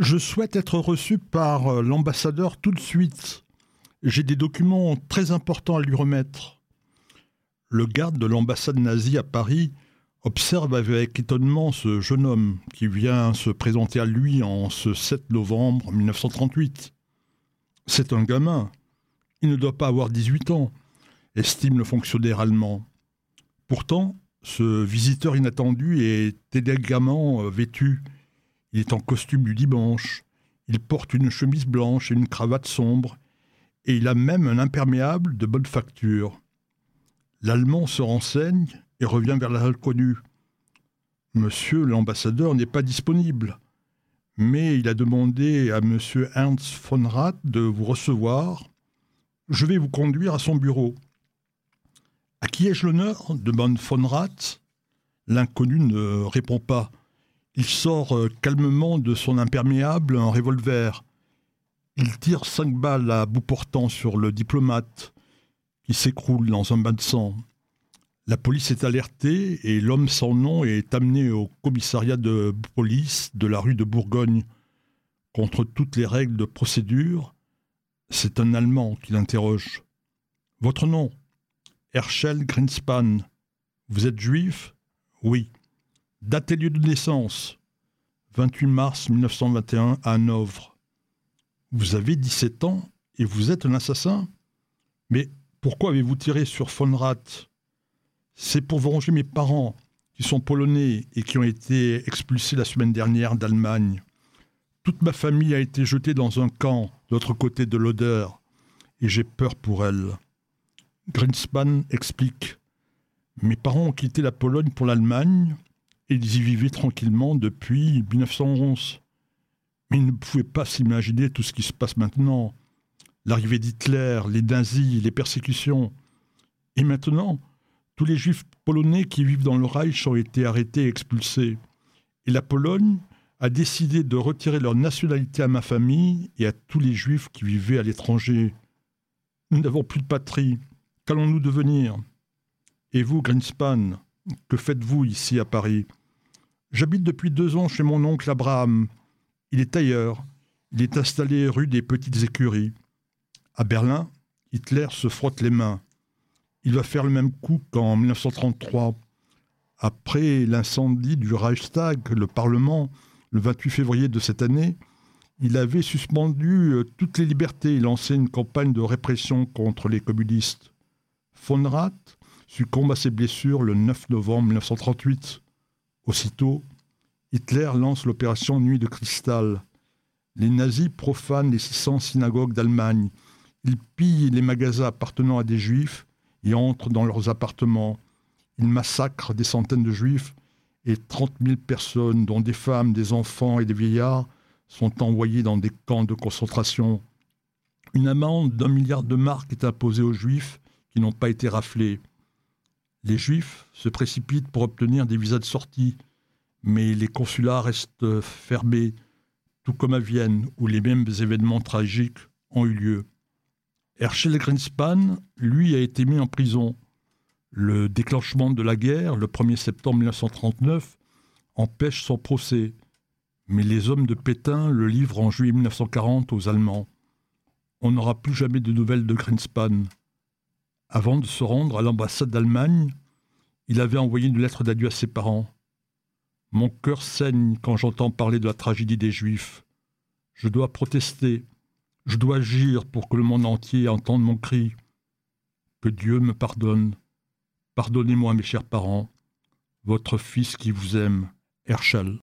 Je souhaite être reçu par euh, l'ambassadeur tout de suite. J'ai des documents très importants à lui remettre. Le garde de l'ambassade nazie à Paris observe avec étonnement ce jeune homme qui vient se présenter à lui en ce 7 novembre 1938. C'est un gamin. Il ne doit pas avoir 18 ans, estime le fonctionnaire allemand. Pourtant, ce visiteur inattendu est élégamment euh, vêtu. Il est en costume du dimanche. Il porte une chemise blanche et une cravate sombre. Et il a même un imperméable de bonne facture. L'Allemand se renseigne et revient vers l'inconnu. Monsieur l'ambassadeur n'est pas disponible, mais il a demandé à monsieur Ernst von Rath de vous recevoir. Je vais vous conduire à son bureau. À qui ai-je l'honneur? demande von Rath. L'inconnu ne répond pas. Il sort euh, calmement de son imperméable un revolver. Il tire cinq balles à bout portant sur le diplomate, qui s'écroule dans un bain de sang. La police est alertée et l'homme sans nom est amené au commissariat de police de la rue de Bourgogne. Contre toutes les règles de procédure, c'est un Allemand qui l'interroge. Votre nom? Herschel Greenspan. Vous êtes juif? Oui. Date et lieu de naissance 28 mars 1921 à Hanovre. Vous avez 17 ans et vous êtes un assassin Mais pourquoi avez-vous tiré sur von Rath? C'est pour venger mes parents, qui sont polonais et qui ont été expulsés la semaine dernière d'Allemagne. Toute ma famille a été jetée dans un camp de l'autre côté de l'odeur, et j'ai peur pour elle. Greenspan explique Mes parents ont quitté la Pologne pour l'Allemagne ils y vivaient tranquillement depuis 1911. Mais ils ne pouvaient pas s'imaginer tout ce qui se passe maintenant. L'arrivée d'Hitler, les nazis, les persécutions. Et maintenant, tous les juifs polonais qui vivent dans le Reich ont été arrêtés et expulsés. Et la Pologne a décidé de retirer leur nationalité à ma famille et à tous les juifs qui vivaient à l'étranger. Nous n'avons plus de patrie. Qu'allons-nous devenir? Et vous, Greenspan, que faites-vous ici à Paris? J'habite depuis deux ans chez mon oncle Abraham. Il est ailleurs. Il est installé rue des Petites Écuries. À Berlin, Hitler se frotte les mains. Il va faire le même coup qu'en 1933. Après l'incendie du Reichstag, le Parlement, le 28 février de cette année, il avait suspendu euh, toutes les libertés et lancé une campagne de répression contre les communistes. Von Rath succombe à ses blessures le 9 novembre 1938. Aussitôt, Hitler lance l'opération Nuit de cristal. Les nazis profanent les 600 synagogues d'Allemagne. Ils pillent les magasins appartenant à des juifs et entrent dans leurs appartements. Ils massacrent des centaines de juifs et 30 000 personnes, dont des femmes, des enfants et des vieillards, sont envoyés dans des camps de concentration. Une amende d'un milliard de marques est imposée aux juifs qui n'ont pas été raflés. Les juifs se précipitent pour obtenir des visas de sortie, mais les consulats restent fermés, tout comme à Vienne, où les mêmes événements tragiques ont eu lieu. Herschel Greenspan, lui, a été mis en prison. Le déclenchement de la guerre, le 1er septembre 1939, empêche son procès, mais les hommes de Pétain le livrent en juillet 1940 aux Allemands. On n'aura plus jamais de nouvelles de Greenspan. Avant de se rendre à l'ambassade d'Allemagne, il avait envoyé une lettre d'adieu à ses parents. Mon cœur saigne quand j'entends parler de la tragédie des Juifs. Je dois protester, je dois agir pour que le monde entier entende mon cri. Que Dieu me pardonne. Pardonnez-moi, mes chers parents, votre fils qui vous aime, Herschel.